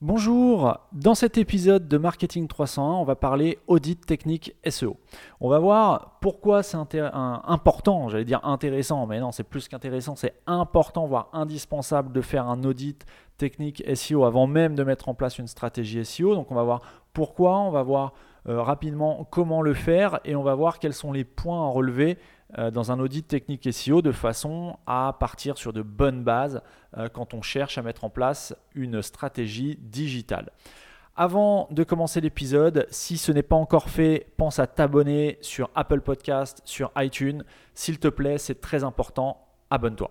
Bonjour, dans cet épisode de Marketing 301, on va parler audit technique SEO. On va voir pourquoi c'est important, j'allais dire intéressant, mais non, c'est plus qu'intéressant, c'est important, voire indispensable de faire un audit technique SEO avant même de mettre en place une stratégie SEO. Donc on va voir pourquoi, on va voir euh, rapidement comment le faire et on va voir quels sont les points à relever dans un audit technique SEO de façon à partir sur de bonnes bases euh, quand on cherche à mettre en place une stratégie digitale. Avant de commencer l'épisode, si ce n'est pas encore fait, pense à t'abonner sur Apple Podcast, sur iTunes. S'il te plaît, c'est très important. Abonne-toi.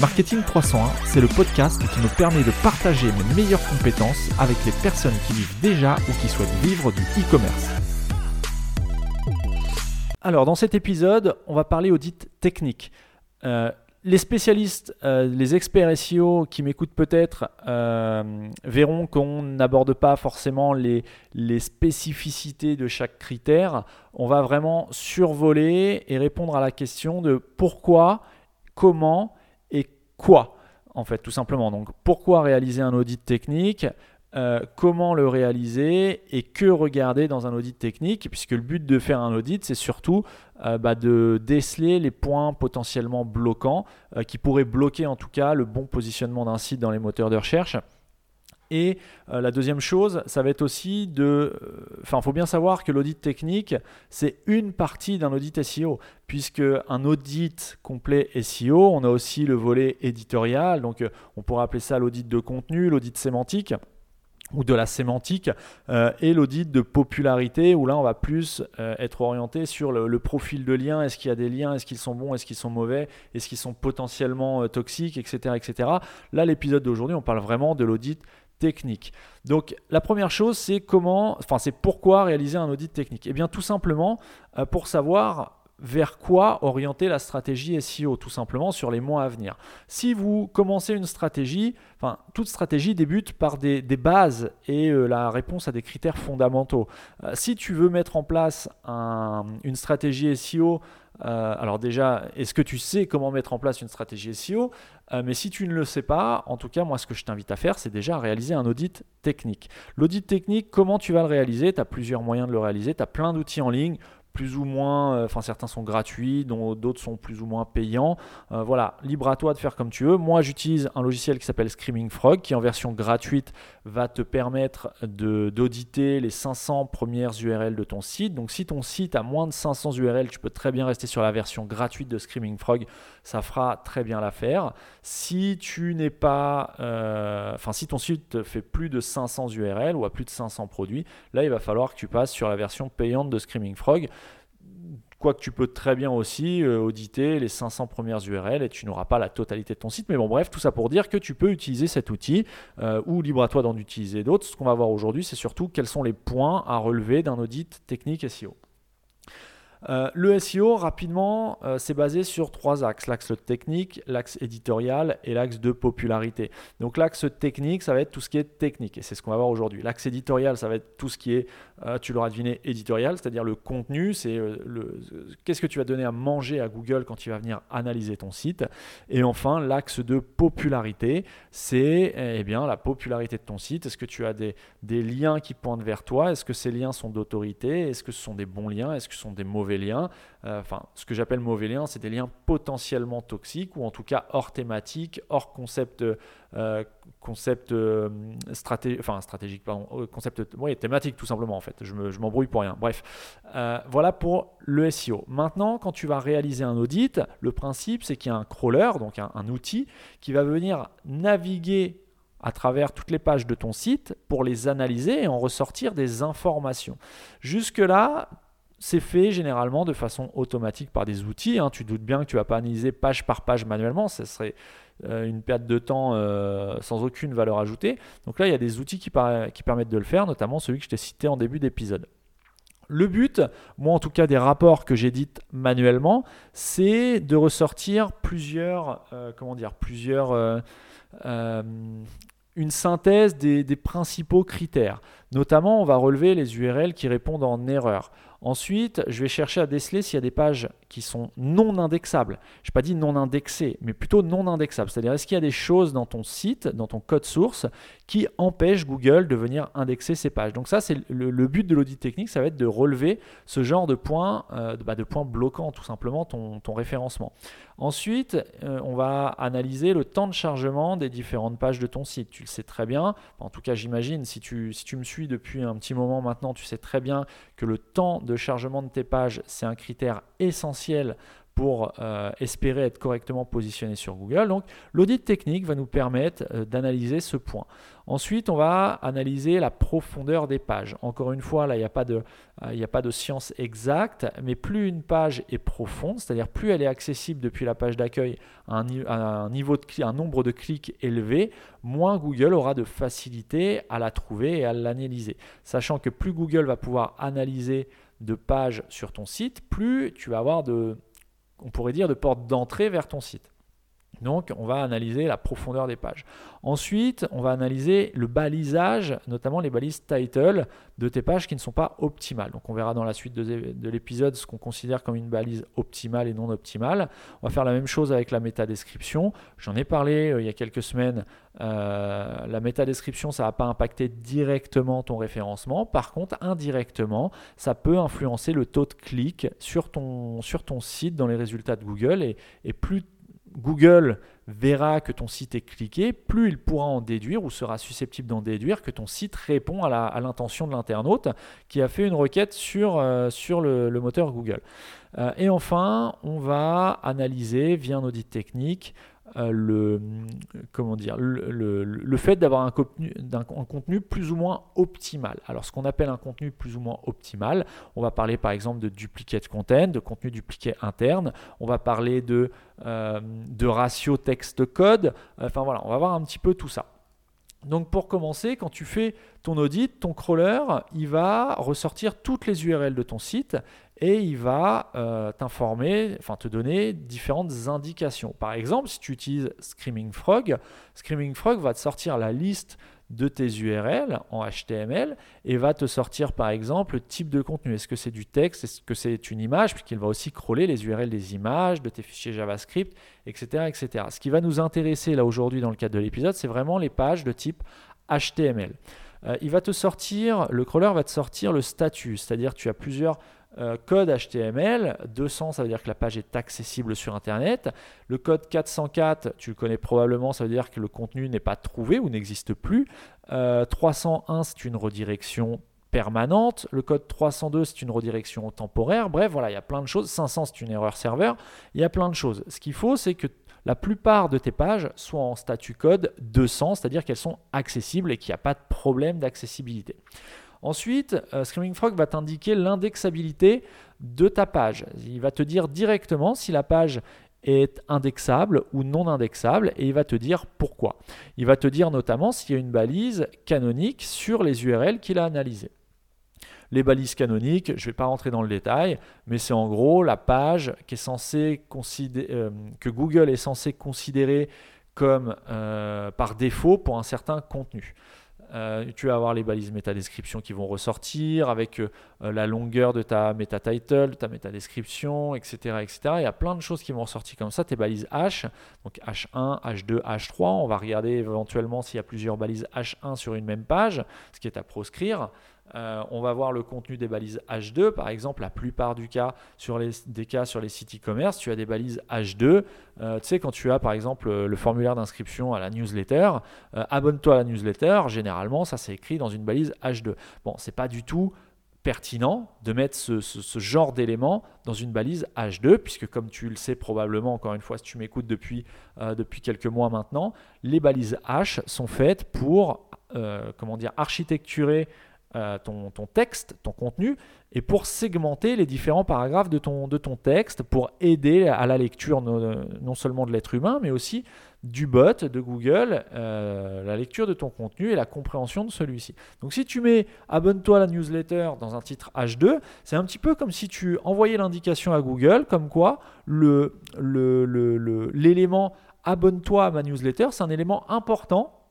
Marketing 301, c'est le podcast qui me permet de partager mes meilleures compétences avec les personnes qui vivent déjà ou qui souhaitent vivre du e-commerce. Alors, dans cet épisode, on va parler audit technique. Euh, les spécialistes, euh, les experts SEO qui m'écoutent peut-être euh, verront qu'on n'aborde pas forcément les, les, spécificités de chaque critère. On va vraiment survoler et répondre à la question de pourquoi, comment quoi en fait, tout simplement. Donc, pourquoi réaliser un audit technique euh, comment le réaliser et que regarder dans un audit technique, puisque le but de faire un audit, c'est surtout euh, bah, de déceler les points potentiellement bloquants, euh, qui pourraient bloquer en tout cas le bon positionnement d'un site dans les moteurs de recherche. Et euh, la deuxième chose, ça va être aussi de... Euh, enfin, il faut bien savoir que l'audit technique, c'est une partie d'un audit SEO, puisque un audit complet SEO, on a aussi le volet éditorial, donc euh, on pourrait appeler ça l'audit de contenu, l'audit sémantique ou de la sémantique et l'audit de popularité où là on va plus être orienté sur le, profil de lien, est-ce qu'il y a des liens, est-ce qu'ils sont bons, est-ce qu'ils sont mauvais, est-ce qu'ils sont potentiellement toxiques, etc. etc. Là l'épisode d'aujourd'hui on parle vraiment de l'audit technique. Donc la première chose, c'est comment, enfin c'est pourquoi réaliser un audit technique. Eh bien tout simplement euh, pour savoir vers quoi orienter la stratégie SEO, tout simplement sur les mois à venir. Si vous commencez une stratégie, toute stratégie débute par des, bases et euh, la réponse à des critères fondamentaux. Euh, si tu veux mettre en place une stratégie SEO euh, alors déjà, est-ce que tu sais comment mettre en place une stratégie SEO euh, Mais si tu ne le sais pas, en tout cas, moi, ce que je t'invite à faire, c'est déjà réaliser un audit technique. L'audit technique, comment tu vas le réaliser? Tu as plusieurs moyens de le réaliser. Tu as plein d'outils en ligne plus ou moins, euh, enfin certains sont gratuits, dont d'autres sont plus ou moins payants. Euh, voilà, libre à toi de faire comme tu veux. Moi, j'utilise un logiciel qui s'appelle Screaming Frog, qui en version gratuite va te permettre d'auditer les 500 premières URL de ton site. Donc, si ton site a moins de 500 URL, tu peux très bien rester sur la version gratuite de Screaming Frog. Ça fera très bien l'affaire. Si tu n'es pas, euh, enfin, si ton site fait plus de 500 URL ou a plus de 500 produits, là, il va falloir que tu passes sur la version payante de Screaming Frog. Quoique tu peux très bien aussi euh, auditer les 500 premières URL et tu n'auras pas la totalité de ton site. Mais bon, bref, tout ça pour dire que tu peux utiliser cet outil euh, ou libre à toi d'en utiliser d'autres. Ce qu'on va voir aujourd'hui, c'est surtout quels sont les points à relever d'un audit technique SEO. Euh, le SEO, rapidement, euh, c'est basé sur trois axes. L'axe technique, l'axe éditorial et l'axe de popularité. Donc l'axe technique, ça va être tout ce qui est technique, et c'est ce qu'on va voir aujourd'hui. L'axe éditorial, ça va être tout ce qui est, euh, tu l'auras deviné, éditorial, c'est-à-dire le contenu, c'est le, qu'est-ce que tu vas donner à manger à Google quand il va venir analyser ton site. Et enfin, l'axe de popularité, c'est eh bien, la popularité de ton site. Est-ce que tu as des, des liens qui pointent vers toi? Est-ce que ces liens sont d'autorité? Est-ce que ce sont des bons liens? Est-ce que ce sont des mauvais liens. Enfin, ce que j'appelle mauvais liens, c'est des liens potentiellement toxiques ou en tout cas hors thématique, hors concept, concept stratégique, enfin stratégique, pardon, concept thématique tout simplement en fait. Je m'embrouille pour rien. Bref, voilà pour le SEO. Maintenant, quand tu vas réaliser un audit, le principe c'est qu'il y a un crawler, donc un outil qui va venir naviguer à travers toutes les pages de ton site pour les analyser et en ressortir des informations. Jusque-là, c'est fait généralement de façon automatique par des outils. Hein. Tu doutes bien que tu vas pas analyser page par page manuellement, ce serait euh, une perte de temps euh, sans aucune valeur ajoutée. Donc là, il y a des outils qui, permettent de le faire, notamment celui que je t'ai cité en début d'épisode. Le but, moi en tout cas des rapports que j'édite manuellement, c'est de ressortir plusieurs, euh, comment dire, plusieurs une synthèse des, principaux critères. Notamment, on va relever les URL qui répondent en erreur. Ensuite, je vais chercher à déceler s'il y a des pages qui sont non indexables. Je n'ai pas dit non indexées, mais plutôt non indexables. C'est-à-dire, est-ce qu'il y a des choses dans ton site, dans ton code source, qui empêchent Google de venir indexer ces pages? Donc ça, c'est le, but de l'audit technique, ça va être de relever ce genre de points, euh, bah, de points bloquants, tout simplement, ton, référencement. Ensuite, euh, on va analyser le temps de chargement des différentes pages de ton site. Tu le sais très bien, en tout cas j'imagine, si tu, si tu me suis depuis un petit moment maintenant, tu sais très bien que le temps de chargement de tes pages, c'est un critère essentiel pour euh, espérer être correctement positionné sur Google. Donc l'audit technique va nous permettre euh, d'analyser ce point. Ensuite, on va analyser la profondeur des pages. Encore une fois, là, il n'y a, pas de, euh, a pas de science exacte, mais plus une page est profonde, c'est-à-dire plus elle est accessible depuis la page d'accueil à un, niveau de, un nombre de clics élevé, moins Google aura de facilité à la trouver et à l'analyser. Sachant que plus Google va pouvoir analyser de pages sur ton site, plus tu vas avoir de, on pourrait dire, de portes d'entrée vers ton site. Donc, on va analyser la profondeur des pages. Ensuite, on va analyser le balisage, notamment les balises title de tes pages qui ne sont pas optimales. Donc, on verra dans la suite de, l'épisode ce qu'on considère comme une balise optimale et non optimale. On va faire la même chose avec la métadescription. J'en ai parlé euh, il y a quelques semaines. Euh, la métadescription, ça ne va pas impacter directement ton référencement. Par contre, indirectement, ça peut influencer le taux de clic sur ton, site dans les résultats de Google. Et plus Google verra que ton site est cliqué, plus il pourra en déduire ou sera susceptible d'en déduire que ton site répond à l'intention de l'internaute qui a fait une requête sur, euh, le, moteur Google. Euh, et enfin, on va analyser via un audit technique euh, le, comment dire, le, fait d'avoir un contenu, un, contenu plus ou moins optimal. Alors, ce qu'on appelle un contenu plus ou moins optimal, on va parler par exemple de duplicate content, de contenu dupliqué interne, on va parler de, euh, de ratio texte-code, enfin voilà, on va voir un petit peu tout ça. Donc pour commencer, quand tu fais ton audit, ton crawler, il va ressortir toutes les URL de ton site et il va euh, t'informer, enfin te donner différentes indications. Par exemple, si tu utilises Screaming Frog, Screaming Frog va te sortir la liste de tes URL en HTML et va te sortir par exemple le type de contenu. Est-ce que c'est du texte? Est-ce que c'est une image? Puisqu'il va aussi crawler les URL des images, de tes fichiers JavaScript, etc. etc. Ce qui va nous intéresser là aujourd'hui dans le cadre de l'épisode, c'est vraiment les pages de type HTML. Euh, il va te sortir, le crawler va te sortir le statut, c'est-à-dire tu as plusieurs euh, code HTML, 200 ça veut dire que la page est accessible sur Internet. Le code 404, tu le connais probablement, ça veut dire que le contenu n'est pas trouvé ou n'existe plus. 301, euh, c'est une redirection permanente. Le code 302, c'est une redirection temporaire. Bref, voilà, il y a plein de choses. 500, c'est une erreur serveur. Il y a plein de choses. Ce qu'il faut, c'est que la plupart de tes pages soient en statut code 200, c'est-à-dire qu'elles sont accessibles et qu'il n'y a pas de problème d'accessibilité. Ensuite, euh, Screaming Frog va t'indiquer l'indexabilité de ta page. Il va te dire directement si la page est indexable ou non indexable et il va te dire pourquoi. Il va te dire notamment s'il y a une balise canonique sur les URL qu'il a analysées. Les balises canoniques, je ne vais pas rentrer dans le détail, mais c'est en gros la page qui est censée euh, que Google est censé considérer comme euh, par défaut pour un certain contenu. Euh, tu vas avoir les balises métadescription qui vont ressortir avec euh, la longueur de ta méta-title, de ta métadescription, etc., etc. Il y a plein de choses qui vont ressortir comme ça. Tes balises H, donc H1, H2, H3. On va regarder éventuellement s'il y a plusieurs balises H1 sur une même page, ce qui est à proscrire. Euh, on va voir le contenu des balises H2. Par exemple, la plupart du cas, sur les, des cas sur les sites e-commerce, tu as des balises H2. Euh, tu sais, quand tu as par exemple le formulaire d'inscription à la newsletter, abonne-toi à la newsletter, généralement, ça c'est écrit dans une balise H2. Bon, c'est pas du tout pertinent de mettre ce, genre d'élément dans une balise H2, puisque comme tu le sais probablement, encore une fois, si tu m'écoutes depuis, euh, quelques mois maintenant, les balises H sont faites pour euh, comment dire, architecturer euh, ton, texte, ton contenu, et pour segmenter les différents paragraphes de ton, de ton texte, pour aider à la lecture non, seulement de l'être humain, mais aussi du bot de Google, euh, la lecture de ton contenu et la compréhension de celui-ci. Donc si tu mets abonne-toi à la newsletter dans un titre H2, c'est un petit peu comme si tu envoyais l'indication à Google, comme quoi l'élément le, le, abonne-toi à ma newsletter, c'est un élément important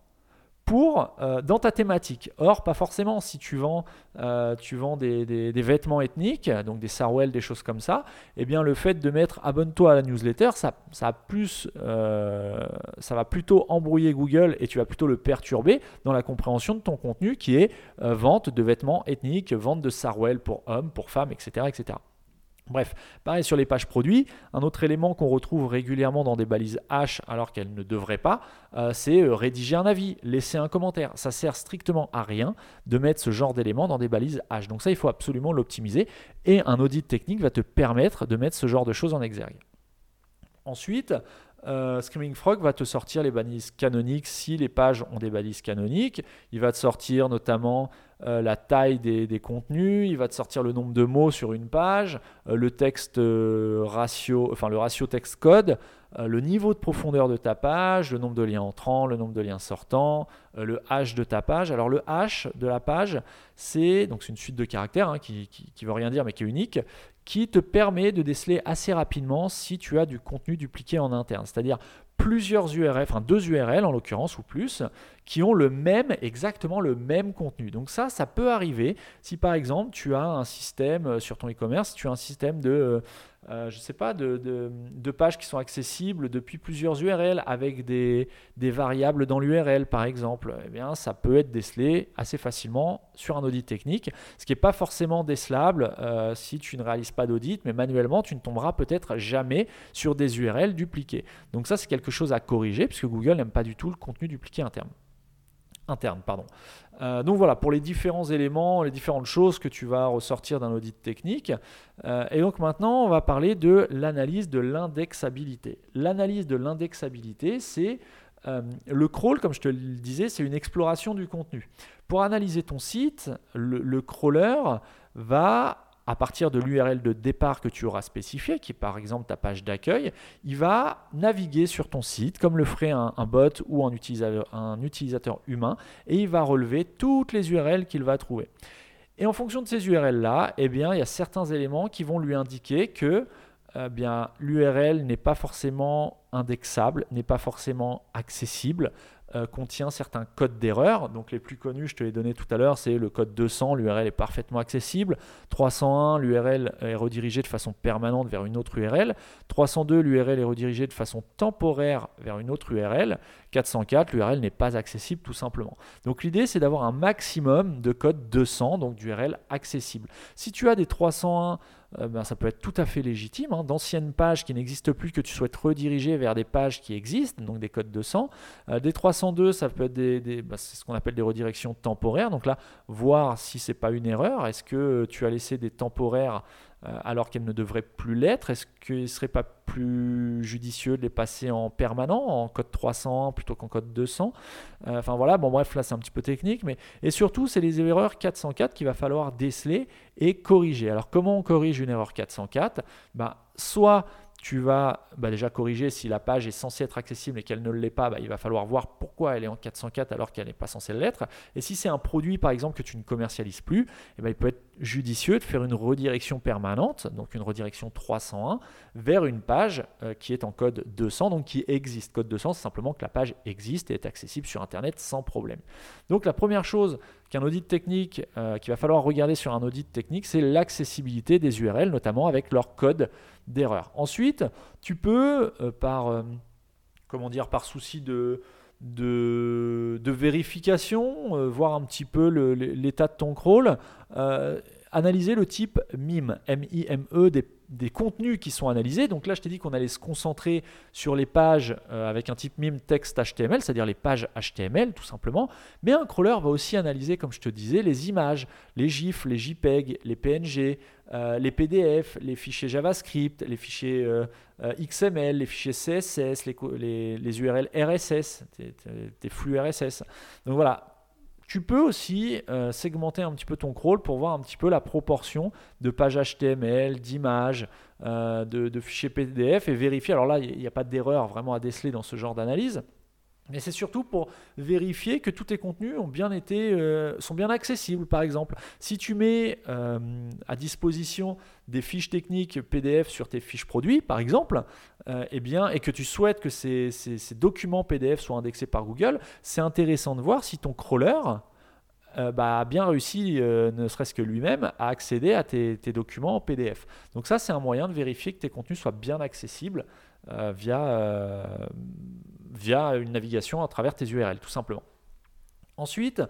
pour, euh, dans ta thématique. Or, pas forcément. Si tu vends, euh, tu vends des, vêtements ethniques, donc des sarwell, des choses comme ça, eh bien, le fait de mettre abonne-toi à la newsletter, ça, euh, ça va plutôt embrouiller Google et tu vas plutôt le perturber dans la compréhension de ton contenu qui est vente de vêtements ethniques, vente de sarwell pour hommes, pour femmes, etc. etc. Bref, pareil sur les pages produits, un autre élément qu'on retrouve régulièrement dans des balises H alors qu'elles ne devraient pas, euh, c'est euh, rédiger un avis, laisser un commentaire. Ça sert strictement à rien de mettre ce genre d'éléments dans des balises H. Donc ça, il faut absolument l'optimiser et un audit technique va te permettre de mettre ce genre de choses en exergue. Ensuite, euh, Screaming Frog va te sortir les balises canoniques si les pages ont des balises canoniques. Il va te sortir notamment euh, la taille des, contenus, il va te sortir le nombre de mots sur une page, euh, le texte ratio, enfin le ratio texte code, le niveau de profondeur de ta page, le nombre de liens entrants, le nombre de liens sortants, le hash de ta page. Alors le hash de la page, c'est donc une suite de caractères hein, qui ne veut rien dire mais qui est unique, qui te permet de déceler assez rapidement si tu as du contenu dupliqué en interne. C'est-à-dire plusieurs URL, enfin deux URL en l'occurrence ou plus, qui ont le même, exactement le même contenu. Donc ça, ça peut arriver si par exemple tu as un système euh, sur ton e-commerce, tu as un système de euh, je ne sais pas, de, pages qui sont accessibles depuis plusieurs URL avec des, variables dans l'URL par exemple, eh bien, ça peut être décelé assez facilement sur un audit technique, ce qui n'est pas forcément décelable euh, si tu ne réalises pas d'audit, mais manuellement tu ne tomberas peut-être jamais sur des URL dupliquées. Donc ça c'est quelque chose à corriger puisque Google n'aime pas du tout le contenu dupliqué interne Pardon. Euh, donc voilà, pour les différents éléments, les différentes choses que tu vas ressortir d'un audit technique. Euh, et donc maintenant, on va parler de l'analyse de l'indexabilité. L'analyse de l'indexabilité, c'est euh, le crawl, comme je te le disais, c'est une exploration du contenu. Pour analyser ton site, le crawler va à partir de l'URL de départ que tu auras spécifié, qui est par exemple ta page d'accueil, il va naviguer sur ton site comme le ferait un, bot ou un utilisateur, humain, et il va relever toutes les URL qu'il va trouver. Et en fonction de ces URL-là, eh il y a certains éléments qui vont lui indiquer que eh l'URL n'est pas forcément indexable, n'est pas forcément accessible, euh, contient certains codes d'erreur. Donc les plus connus, je te l'ai donné tout à l'heure, c'est le code 200, l'URL est parfaitement accessible. 301, l'URL est redirigée de façon permanente vers une autre URL. 302, l'URL est redirigée de façon temporaire vers une autre URL. 404, l'URL n'est pas accessible tout simplement. Donc l'idée, c'est d'avoir un maximum de code 200, donc d'URL accessible. Si tu as des 301, euh, ben, ça peut être tout à fait légitime. Hein. D'anciennes pages qui n'existent plus que tu souhaites rediriger vers des pages qui existent, donc des codes 200. Euh, des 302, ça peut être des, ben, c'est ce qu'on appelle des redirections temporaires. Donc là, voir si c'est pas une erreur. Est-ce que tu as laissé des temporaires alors qu'elles ne devraient plus l'être Est-ce qu'il ne serait pas plus judicieux de les passer en permanent, en code 300 plutôt qu'en code 200 euh, Enfin voilà, bon bref, là c'est un petit peu technique, mais et surtout c'est les erreurs 404 qu'il va falloir déceler et corriger. Alors comment on corrige une erreur 404 bah, Soit tu vas bah, déjà corriger si la page est censée être accessible et qu'elle ne l'est pas, bah, il va falloir voir pourquoi elle est en 404 alors qu'elle n'est pas censée l'être. Et si c'est un produit par exemple que tu ne commercialises plus, eh ben, il peut être judicieux de faire une redirection permanente, donc une redirection 301, vers une page euh, qui est en code 200, donc qui existe. Code 200, c'est simplement que la page existe et est accessible sur Internet sans problème. Donc la première chose qu'un audit technique, euh, qu'il va falloir regarder sur un audit technique, c'est l'accessibilité des URL, notamment avec leur code d'erreur. Ensuite, tu peux, euh, par, comment dire, par souci de de, vérification, voir un petit peu l'état de ton crawl, analyser le type MIME, M-I-M-E, des des contenus qui sont analysés. Donc là, je t'ai dit qu'on allait se concentrer sur les pages euh, avec un type MIME texte HTML, c'est-à-dire les pages HTML tout simplement. Mais un crawler va aussi analyser, comme je te disais, les images, les GIFs, les JPEG, les PNG, euh, les PDF, les fichiers JavaScript, les fichiers euh, XML, les fichiers CSS, les, URL RSS, des flux RSS. Donc voilà, tu peux aussi euh, segmenter un petit peu ton crawl pour voir un petit peu la proportion de pages HTML, d'images, euh, de, fichiers PDF et vérifier. Alors là, il n'y a pas d'erreur vraiment à déceler dans ce genre d'analyse. Mais c'est surtout pour vérifier que tous tes contenus ont bien été, euh, sont bien accessibles. Par exemple, si tu mets à disposition des fiches techniques PDF sur tes fiches produits, par exemple, eh bien, et que tu souhaites que ces, ces, documents PDF soient indexés par Google, c'est intéressant de voir si ton crawler euh, bah, a bien réussi, euh, ne serait-ce que lui-même, à accéder à tes, documents en PDF. Donc ça, c'est un moyen de vérifier que tes contenus soient bien accessibles euh, via, via une navigation à travers tes URL, tout simplement. Ensuite,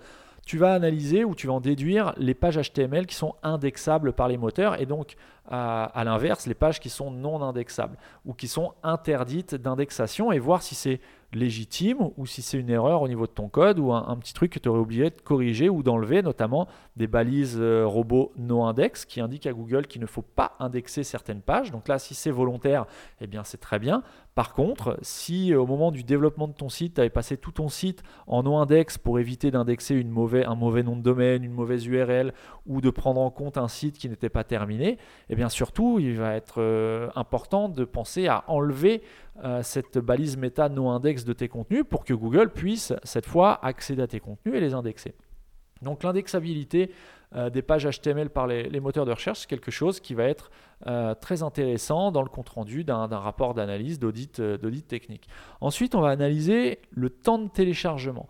tu vas analyser ou tu vas en déduire les pages HTML qui sont indexables par les moteurs et donc à l'inverse les pages qui sont non indexables ou qui sont interdites d'indexation et voir si c'est légitime ou si c'est une erreur au niveau de ton code ou un, petit truc que tu aurais oublié de corriger ou d'enlever, notamment des balises euh, robots no index qui indiquent à Google qu'il ne faut pas indexer certaines pages. Donc là, si c'est volontaire, eh bien c'est très bien. Par contre, si euh, au moment du développement de ton site, tu avais passé tout ton site en no-index pour éviter d'indexer un mauvais nom de domaine, une mauvaise URL ou de prendre en compte un site qui n'était pas terminé, eh surtout, il va être euh, important de penser à enlever euh, cette balise méta no-index de tes contenus pour que Google puisse cette fois accéder à tes contenus et les indexer. Donc l'indexabilité euh, des pages HTML par les, moteurs de recherche, c'est quelque chose qui va être très intéressant dans le compte-rendu d'un rapport d'analyse, d'audit technique. Ensuite, on va analyser le temps de téléchargement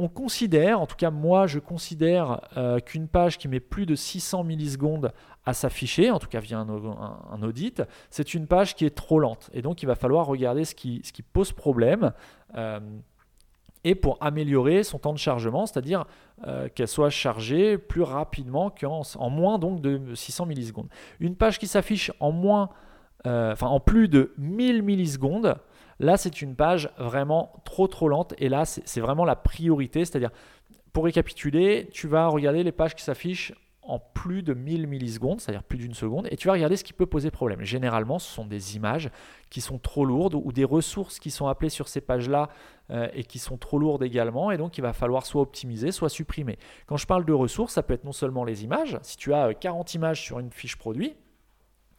on considère, en tout cas moi je considère qu'une page qui met plus de 600 millisecondes à s'afficher, en tout cas via un, audit, c'est une page qui est trop lente. Et donc il va falloir regarder ce qui, pose problème. Euh, et pour améliorer son temps de chargement, c'est-à-dire euh, qu'elle soit chargée plus rapidement qu'en en moins donc de 600 millisecondes. Une page qui s'affiche en moins, euh, enfin en plus de 1000 millisecondes, là c'est une page vraiment trop trop lente et là c'est vraiment la priorité, c'est-à-dire pour récapituler, tu vas regarder les pages qui s'affichent en plus de 1000 millisecondes, c'est-à-dire plus d'une seconde, et tu vas regarder ce qui peut poser problème. Généralement, ce sont des images qui sont trop lourdes ou des ressources qui sont appelées sur ces pages-là euh, et qui sont trop lourdes également, et donc il va falloir soit optimiser, soit supprimer. Quand je parle de ressources, ça peut être non seulement les images, si tu as 40 euh, images sur une fiche produit,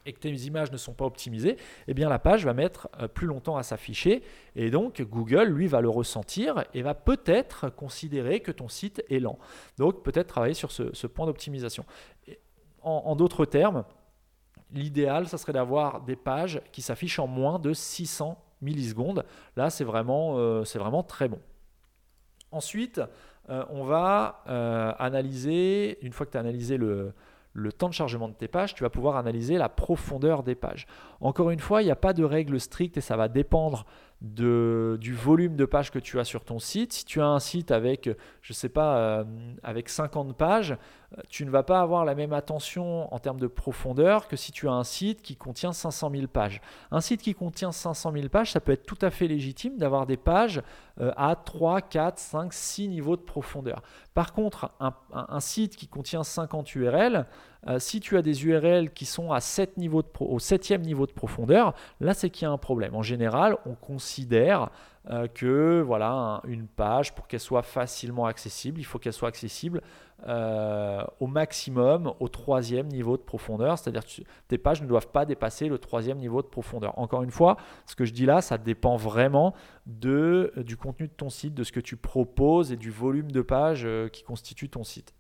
et que tes images ne sont pas optimisées, eh bien la page va mettre euh, plus longtemps à s'afficher et donc Google lui va le ressentir et va peut-être considérer que ton site est lent. Donc peut-être travailler sur ce, point d'optimisation. En, d'autres termes, l'idéal, ça serait d'avoir des pages qui s'affichent en moins de 600 millisecondes. Là, c'est vraiment, euh, vraiment très bon. Ensuite, euh, on va analyser, une fois que tu as analysé le, le temps de chargement de tes pages, tu vas pouvoir analyser la profondeur des pages. Encore une fois, il n'y a pas de règle stricte et ça va dépendre du volume de pages que tu as sur ton site. Si tu as un site avec, je sais pas, euh, avec 50 pages, euh, tu ne vas pas avoir la même attention en termes de profondeur que si tu as un site qui contient 500 000 pages. Un site qui contient 500 000 pages, ça peut être tout à fait légitime d'avoir des pages euh, à 3, 4, 5, 6 niveaux de profondeur. Par contre, un, site qui contient 50 URL, si tu as des URL qui sont à 7 niveaux de au 7e niveau de profondeur, là c'est qu'il y a un problème. En général, on considère euh, que voilà une page pour qu'elle soit facilement accessible, il faut qu'elle soit accessible euh, au maximum au troisième niveau de profondeur, c'est-à-dire que tes pages ne doivent pas dépasser le troisième niveau de profondeur. Encore une fois, ce que je dis là, ça dépend vraiment du contenu de ton site, de ce que tu proposes et du volume de pages euh, qui constitue ton site.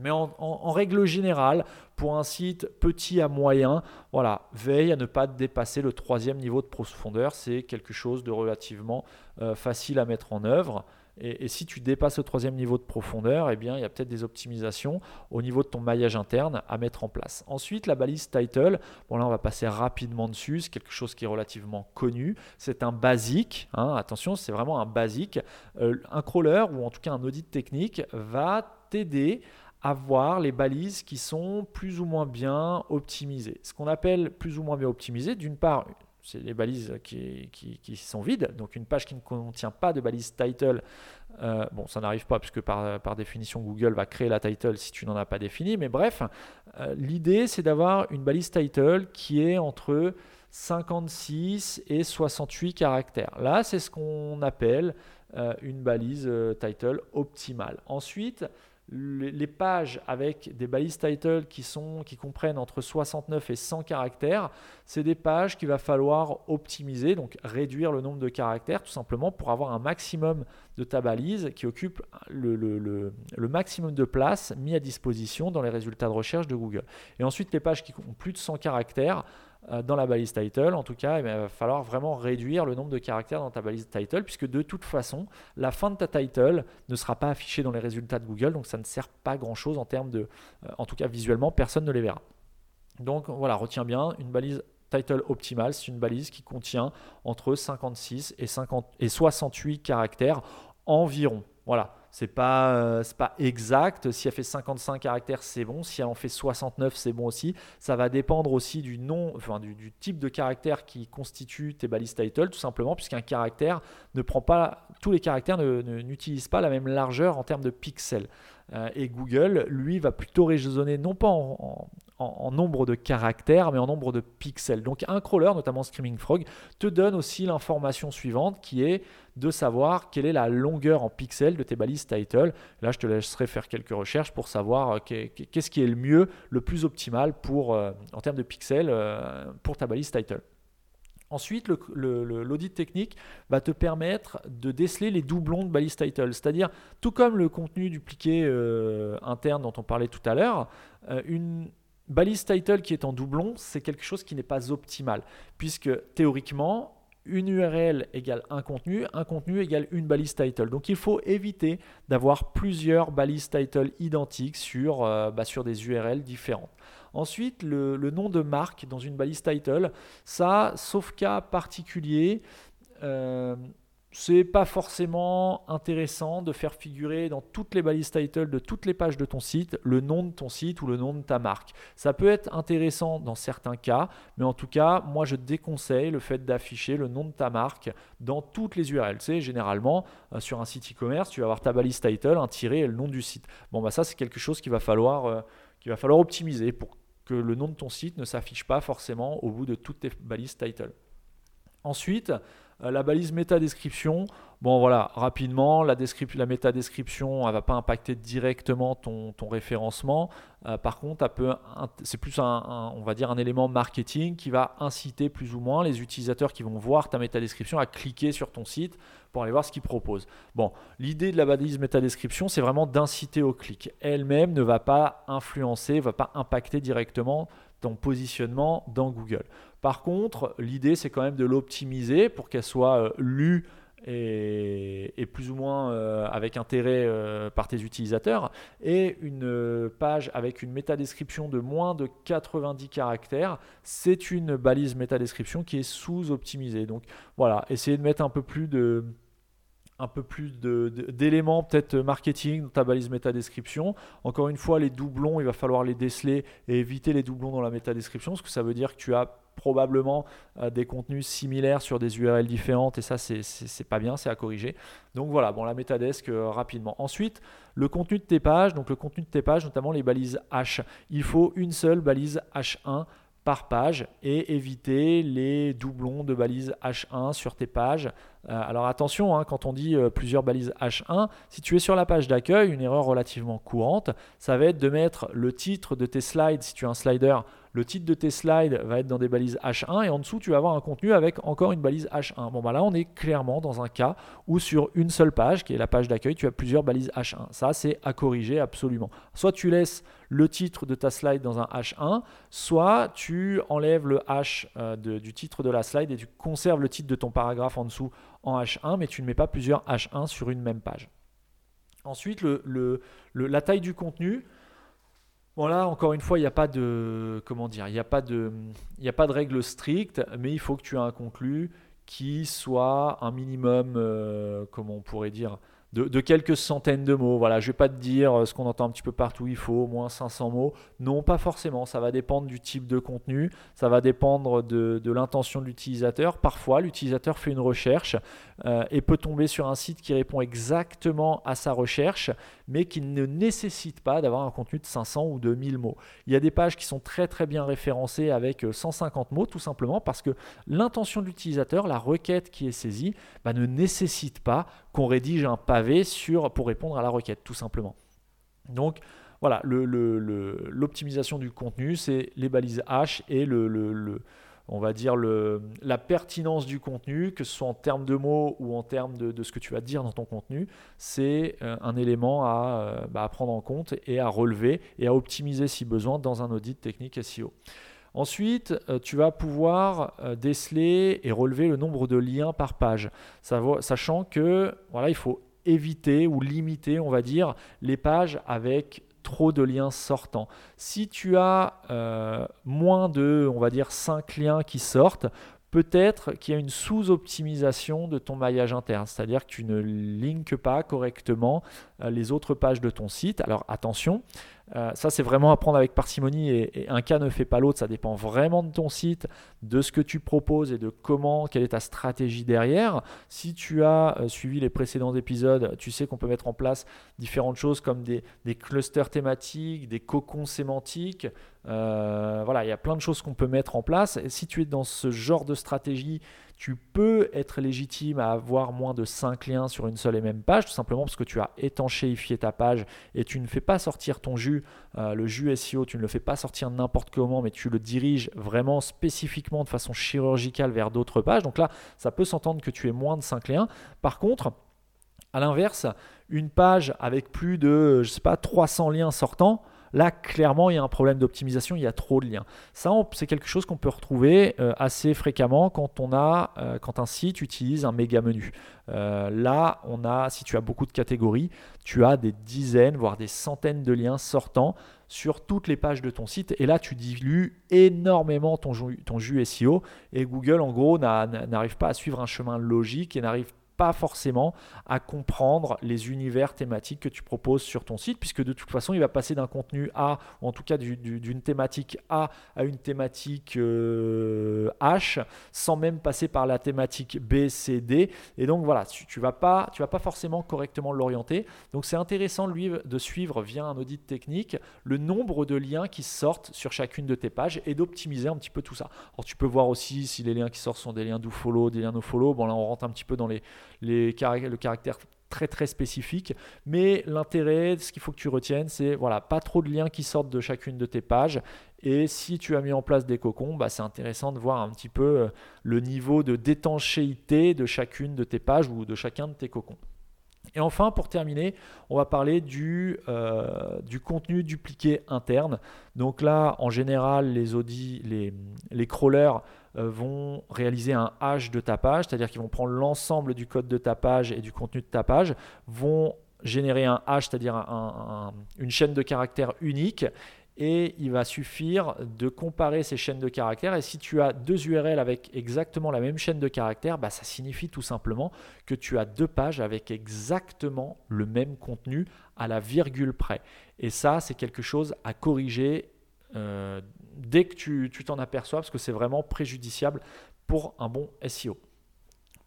Mais en, règle générale, pour un site petit à moyen, voilà, veille à ne pas dépasser le troisième niveau de profondeur. C'est quelque chose de relativement euh, facile à mettre en œuvre. Et, si tu dépasses le troisième niveau de profondeur, eh bien, il y a peut-être des optimisations au niveau de ton maillage interne à mettre en place. Ensuite, la balise title. Bon, là, on va passer rapidement dessus. C'est quelque chose qui est relativement connu. C'est un basique. Hein. attention, c'est vraiment un basique. Euh, un crawler ou en tout cas un audit technique va t'aider à voir les balises qui sont plus ou moins bien optimisées. Ce qu'on appelle plus ou moins bien optimisé, d'une part, c'est les balises qui, qui, sont vides. Donc une page qui ne contient pas de balise title, euh, bon, ça n'arrive pas puisque par, par, définition Google va créer la title si tu n'en as pas défini. Mais bref, euh, l'idée c'est d'avoir une balise title qui est entre 56 et 68 caractères. Là, c'est ce qu'on appelle euh, une balise title optimale. Ensuite, les pages avec des balises title qui, comprennent entre 69 et 100 caractères, c'est des pages qu'il va falloir optimiser, donc réduire le nombre de caractères tout simplement pour avoir un maximum de ta balise qui occupe le, le maximum de place mis à disposition dans les résultats de recherche de Google. Et ensuite les pages qui ont plus de 100 caractères, dans la balise title, en tout cas, eh il va falloir vraiment réduire le nombre de caractères dans ta balise title, puisque de toute façon, la fin de ta title ne sera pas affichée dans les résultats de Google, donc ça ne sert pas grand-chose en termes de, euh, en tout cas visuellement, personne ne les verra. Donc voilà, retiens bien, une balise title optimale, c'est une balise qui contient entre 56 et, 50, et 68 caractères environ. Voilà, c'est pas, euh, pas exact. Si elle fait 55 caractères, c'est bon. Si elle en fait 69, c'est bon aussi. Ça va dépendre aussi du nom, enfin du, type de caractère qui constitue tes balises title, tout simplement, puisqu'un caractère ne prend pas, tous les caractères n'utilisent pas la même largeur en termes de pixels. Euh, et Google, lui, va plutôt raisonner non pas en, en, nombre de caractères, mais en nombre de pixels. Donc un crawler, notamment Screaming Frog, te donne aussi l'information suivante qui est de savoir quelle est la longueur en pixels de tes balises title. Là, je te laisserai faire quelques recherches pour savoir euh, qu'est-ce qui est le mieux, le plus optimal pour, euh, en termes de pixels euh, pour ta balise title. Ensuite, l'audit technique va te permettre de déceler les doublons de balise title, c'est-à-dire tout comme le contenu dupliqué interne dont on parlait tout à l'heure, une, balise title qui est en doublon, c'est quelque chose qui n'est pas optimal, puisque théoriquement, une URL égale un contenu, un contenu égale une balise title. Donc il faut éviter d'avoir plusieurs balises title identiques sur, euh, bah, des URL différentes. Ensuite, le, nom de marque dans une balise title, ça, sauf cas particulier, euh, c'est pas forcément intéressant de faire figurer dans toutes les balises title de toutes les pages de ton site le nom de ton site ou le nom de ta marque. Ça peut être intéressant dans certains cas, mais en tout cas, moi je déconseille le fait d'afficher le nom de ta marque dans toutes les URL. Tu sais, généralement, euh, sur un site e-commerce, tu vas avoir ta balise title, un tiré et le nom du site. Bon, bah ça, c'est quelque chose qu'il va, falloir, euh, va falloir optimiser pour que le nom de ton site ne s'affiche pas forcément au bout de toutes tes balises title. Ensuite, la balise méta-description, bon voilà, rapidement, la, la méta-description, elle va pas impacter directement ton, référencement. Euh, par contre, c'est plus un, on va dire un élément marketing qui va inciter plus ou moins les utilisateurs qui vont voir ta méta-description à cliquer sur ton site pour aller voir ce qu'ils proposent. Bon, l'idée de la balise méta-description, c'est vraiment d'inciter au clic. Elle-même ne va pas influencer, ne va pas impacter directement ton positionnement dans Google. Par contre, l'idée, c'est quand même de l'optimiser pour qu'elle soit euh, lue et, plus ou moins euh, avec intérêt euh, par tes utilisateurs. Et une page avec une métadescription de moins de 90 caractères, c'est une balise métadescription qui est sous-optimisée. Donc voilà, essayez de mettre un peu plus de un peu plus d'éléments peut-être marketing dans ta balise métadescription. Encore une fois, les doublons, il va falloir les déceler et éviter les doublons dans la métadescription, parce que ça veut dire que tu as probablement euh, des contenus similaires sur des URL différentes et ça c'est pas bien, c'est à corriger. Donc voilà, bon la métadesk euh, rapidement. Ensuite, le contenu de tes pages, donc le contenu de tes pages, notamment les balises H. Il faut une seule balise H1 par page et éviter les doublons de balises H1 sur tes pages. Euh, alors attention, hein, quand on dit plusieurs balises H1, si tu es sur la page d'accueil, une erreur relativement courante, ça va être de mettre le titre de tes slides, si tu as un slider, le titre de tes slides va être dans des balises H1 et en dessous tu vas avoir un contenu avec encore une balise H1. Bon bah là on est clairement dans un cas où sur une seule page, qui est la page d'accueil, tu as plusieurs balises H1. Ça c'est à corriger absolument. Soit tu laisses le titre de ta slide dans un H1, soit tu enlèves le H euh, du titre de la slide et tu conserves le titre de ton paragraphe en dessous en H1, mais tu ne mets pas plusieurs H1 sur une même page. Ensuite, la taille du contenu. Voilà, encore une fois, il n'y a pas de comment dire, il n'y a pas de, il a pas de règle stricte, mais il faut que tu aies un contenu qui soit un minimum, euh, comment on pourrait dire, de, quelques centaines de mots. Voilà, je ne vais pas te dire euh, ce qu'on entend un petit peu partout, il faut au moins 500 mots. Non, pas forcément. Ça va dépendre du type de contenu, ça va dépendre de, l'intention de l'utilisateur. Parfois, l'utilisateur fait une recherche euh, et peut tomber sur un site qui répond exactement à sa recherche, mais qui ne nécessite pas d'avoir un contenu de 500 ou de 1000 mots. Il y a des pages qui sont très très bien référencées avec 150 euh, mots, tout simplement parce que l'intention de l'utilisateur, la requête qui est saisie, bah, ne nécessite pas qu'on rédige un pavé sur, pour répondre à la requête, tout simplement. Donc voilà, l'optimisation du contenu, c'est les balises H et le, on va dire le, la pertinence du contenu, que ce soit en termes de mots ou en termes de, ce que tu vas dire dans ton contenu, c'est euh, un élément euh, bah, à, prendre en compte et à relever et à optimiser si besoin dans un audit technique SEO. Ensuite, euh, tu vas pouvoir déceler et relever le nombre de liens par page, sachant que voilà, il faut éviter ou limiter, on va dire, les pages avec trop de liens sortants. Si tu as euh, moins de, on va dire, 5 liens qui sortent, peut-être qu'il y a une sous-optimisation de ton maillage interne, c'est-à-dire que tu ne linkes pas correctement les autres pages de ton site. Alors attention, euh, ça, c'est vraiment à prendre avec parcimonie et, un cas ne fait pas l'autre. Ça dépend vraiment de ton site, de ce que tu proposes et de comment, quelle est ta stratégie derrière. Si tu as euh, suivi les précédents épisodes, tu sais qu'on peut mettre en place différentes choses comme des, clusters thématiques, des cocons sémantiques. Euh, voilà, il y a plein de choses qu'on peut mettre en place. Et si tu es dans ce genre de stratégie, tu peux être légitime à avoir moins de 5 liens sur une seule et même page, tout simplement parce que tu as étanchéifié ta page et tu ne fais pas sortir ton jus, euh, le jus SEO, tu ne le fais pas sortir n'importe comment, mais tu le diriges vraiment spécifiquement de façon chirurgicale vers d'autres pages. Donc là, ça peut s'entendre que tu aies moins de 5 liens. Par contre, à l'inverse, une page avec plus de, je sais pas, 300 liens sortants, Là, clairement, il y a un problème d'optimisation, il y a trop de liens. Ça, c'est quelque chose qu'on peut retrouver euh, assez fréquemment quand, on a, euh, quand un site utilise un méga menu. Euh, là, on a, si tu as beaucoup de catégories, tu as des dizaines, voire des centaines de liens sortants sur toutes les pages de ton site. Et là, tu dilues énormément ton, ton jus SEO. Et Google, en gros, n'arrive pas à suivre un chemin logique et n'arrive pas forcément à comprendre les univers thématiques que tu proposes sur ton site, puisque de toute façon, il va passer d'un contenu A, ou en tout cas d'une thématique A à une thématique euh, H, sans même passer par la thématique B, C, D. Et donc voilà, tu vas, pas, tu vas pas forcément correctement l'orienter. Donc c'est intéressant lui, de suivre via un audit technique le nombre de liens qui sortent sur chacune de tes pages et d'optimiser un petit peu tout ça. Alors tu peux voir aussi si les liens qui sortent sont des liens do follow, des liens no follow. Bon là on rentre un petit peu dans les, le caractère très très spécifique. Mais l'intérêt, ce qu'il faut que tu retiennes, c'est voilà, pas trop de liens qui sortent de chacune de tes pages. Et si tu as mis en place des cocons, bah, c'est intéressant de voir un petit peu euh, le niveau de d'étanchéité de chacune de tes pages ou de chacun de tes cocons. Et enfin, pour terminer, on va parler du, euh, du contenu dupliqué interne. Donc là, en général, les audits, les, les crawlers vont réaliser un hash de ta page, c'est-à-dire qu'ils vont prendre l'ensemble du code de ta page et du contenu de ta page, vont générer un hash, c'est-à-dire une chaîne de caractères unique, et il va suffire de comparer ces chaînes de caractères. Et si tu as deux URL avec exactement la même chaîne de caractères, bah, ça signifie tout simplement que tu as deux pages avec exactement le même contenu à la virgule près. Et ça, c'est quelque chose à corriger euh, dès que tu t'en aperçois, parce que c'est vraiment préjudiciable pour un bon SEO.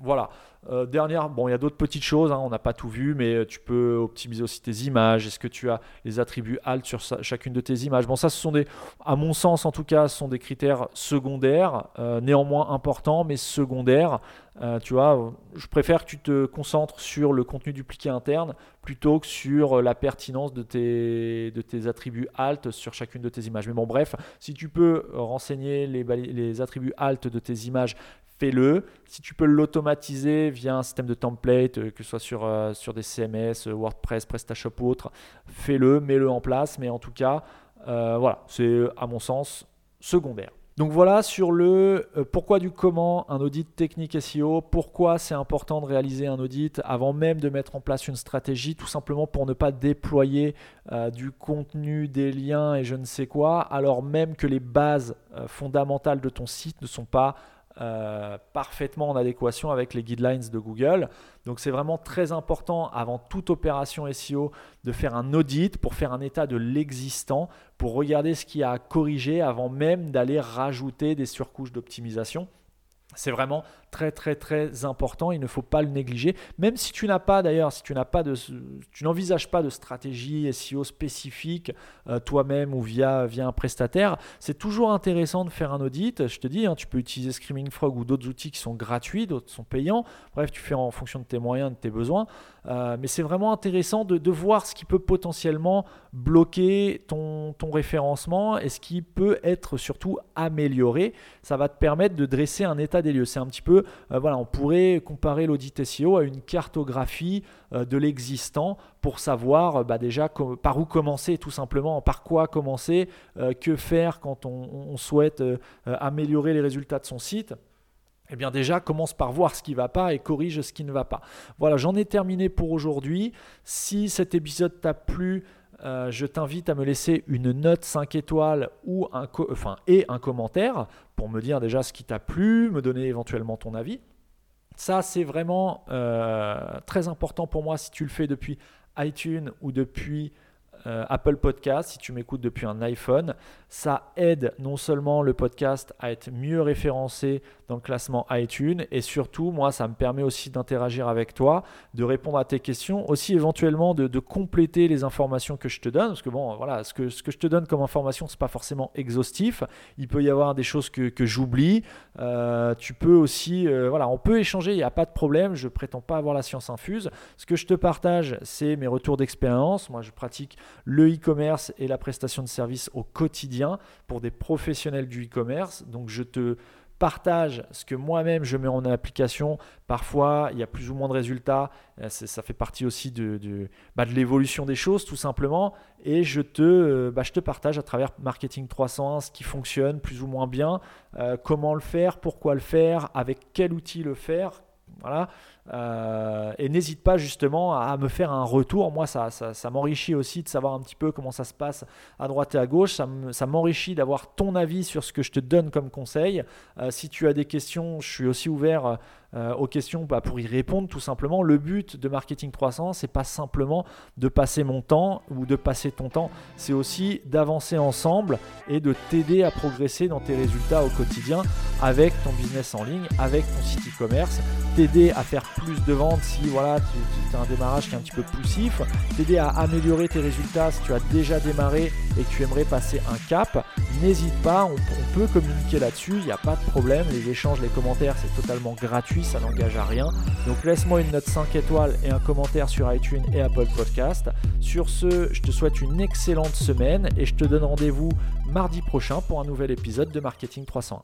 Voilà. Euh, dernière, bon, il y a d'autres petites choses, hein, on n'a pas tout vu, mais tu peux optimiser aussi tes images. Est-ce que tu as les attributs alt sur chacune de tes images? Bon, ça, ce sont des, à mon sens en tout cas, ce sont des critères secondaires, euh, néanmoins importants, mais secondaires. Euh, tu vois, je préfère que tu te concentres sur le contenu dupliqué interne plutôt que sur la pertinence de tes, de tes attributs alt sur chacune de tes images. Mais bon, bref, si tu peux renseigner les attributs alt de tes images fais-le. Si tu peux l'automatiser via un système de template, euh, que ce soit sur, euh, sur des CMS, euh, WordPress, PrestaShop ou autre, fais-le, mets-le en place. Mais en tout cas, voilà, c'est à mon sens secondaire. Donc voilà sur le pourquoi du comment un audit technique SEO, pourquoi c'est important de réaliser un audit avant même de mettre en place une stratégie, tout simplement pour ne pas déployer du contenu, des liens et je ne sais quoi, alors même que les bases fondamentales de ton site ne sont pas euh, parfaitement en adéquation avec les guidelines de Google. Donc c'est vraiment très important avant toute opération SEO de faire un audit pour faire un état de l'existant, pour regarder ce qu'il y a à corriger avant même d'aller rajouter des surcouches d'optimisation. C'est vraiment très très très important, il ne faut pas le négliger. Même si tu n'as pas d'ailleurs, si tu n'as pas de, tu n'envisages pas de stratégie SEO spécifique euh, toi-même ou via, via un prestataire, c'est toujours intéressant de faire un audit. Je te dis, hein, tu peux utiliser Screaming Frog ou d'autres outils qui sont gratuits, d'autres sont payants. Bref, tu fais en fonction de tes moyens, de tes besoins. Euh, mais c'est vraiment intéressant de, de, voir ce qui peut potentiellement bloquer ton, ton référencement et ce qui peut être surtout amélioré. Ça va te permettre de dresser un état des lieux. C'est un petit peu euh, on pourrait comparer l'audit SEO à une cartographie euh, de l'existant pour savoir euh, bah, déjà par où commencer tout simplement, par quoi commencer, que faire quand on, souhaite améliorer les résultats de son site. Eh bien déjà, commence par voir ce qui ne va pas et corrige ce qui ne va pas. Voilà, j'en ai terminé pour aujourd'hui. Si cet épisode t'a plu, je t'invite à me laisser une note 5 étoiles ou enfin, et un commentaire pour me dire déjà ce qui t'a plu, me donner éventuellement ton avis. Ça, c'est vraiment euh, très important pour moi si tu le fais depuis iTunes ou depuis euh, Apple Podcast, si tu m'écoutes depuis un iPhone. Ça aide non seulement le podcast à être mieux référencé dans le classement iTunes et surtout, moi, ça me permet aussi d'interagir avec toi, de répondre à tes questions, aussi éventuellement de, compléter les informations que je te donne. Parce que bon, voilà, ce que, ce que je te donne comme information, ce n'est pas forcément exhaustif. Il peut y avoir des choses que, que j'oublie. Euh, tu peux aussi, euh, voilà, on peut échanger, il n'y a pas de problème. Je prétends pas avoir la science infuse. Ce que je te partage, c'est mes retours d'expérience. Moi, je pratique le e-commerce et la prestation de services au quotidien pour des professionnels du e-commerce. Donc je te partage ce que moi-même je mets en application. Parfois, il y a plus ou moins de résultats. Euh, ça fait partie aussi de, bah, de, l'évolution des choses, tout simplement. Et je te, euh, bah, partage à travers Marketing 301 ce qui fonctionne plus ou moins bien, euh, comment le faire, pourquoi le faire, avec quel outil le faire. Voilà. Euh, et n'hésite pas justement à me faire un retour. Moi, ça, m'enrichit aussi de savoir un petit peu comment ça se passe à droite et à gauche. Ça m'enrichit d'avoir ton avis sur ce que je te donne comme conseil. Euh, si tu as des questions, je suis aussi ouvert euh, aux questions bah, pour y répondre tout simplement. Le but de Marketing 300, c'est pas simplement de passer mon temps ou de passer ton temps, c'est aussi d'avancer ensemble et de t'aider à progresser dans tes résultats au quotidien avec ton business en ligne, avec ton site e-commerce, t'aider à faire plus de ventes si voilà, tu, as un démarrage qui est un petit peu poussif, t'aider à améliorer tes résultats si tu as déjà démarré et que tu aimerais passer un cap. N'hésite pas, on, on peut communiquer là-dessus, il n'y a pas de problème. Les échanges, les commentaires, c'est totalement gratuit ça n'engage à rien. Donc laisse-moi une note 5 étoiles et un commentaire sur iTunes et Apple Podcast. Sur ce, je te souhaite une excellente semaine et je te donne rendez-vous mardi prochain pour un nouvel épisode de Marketing 301.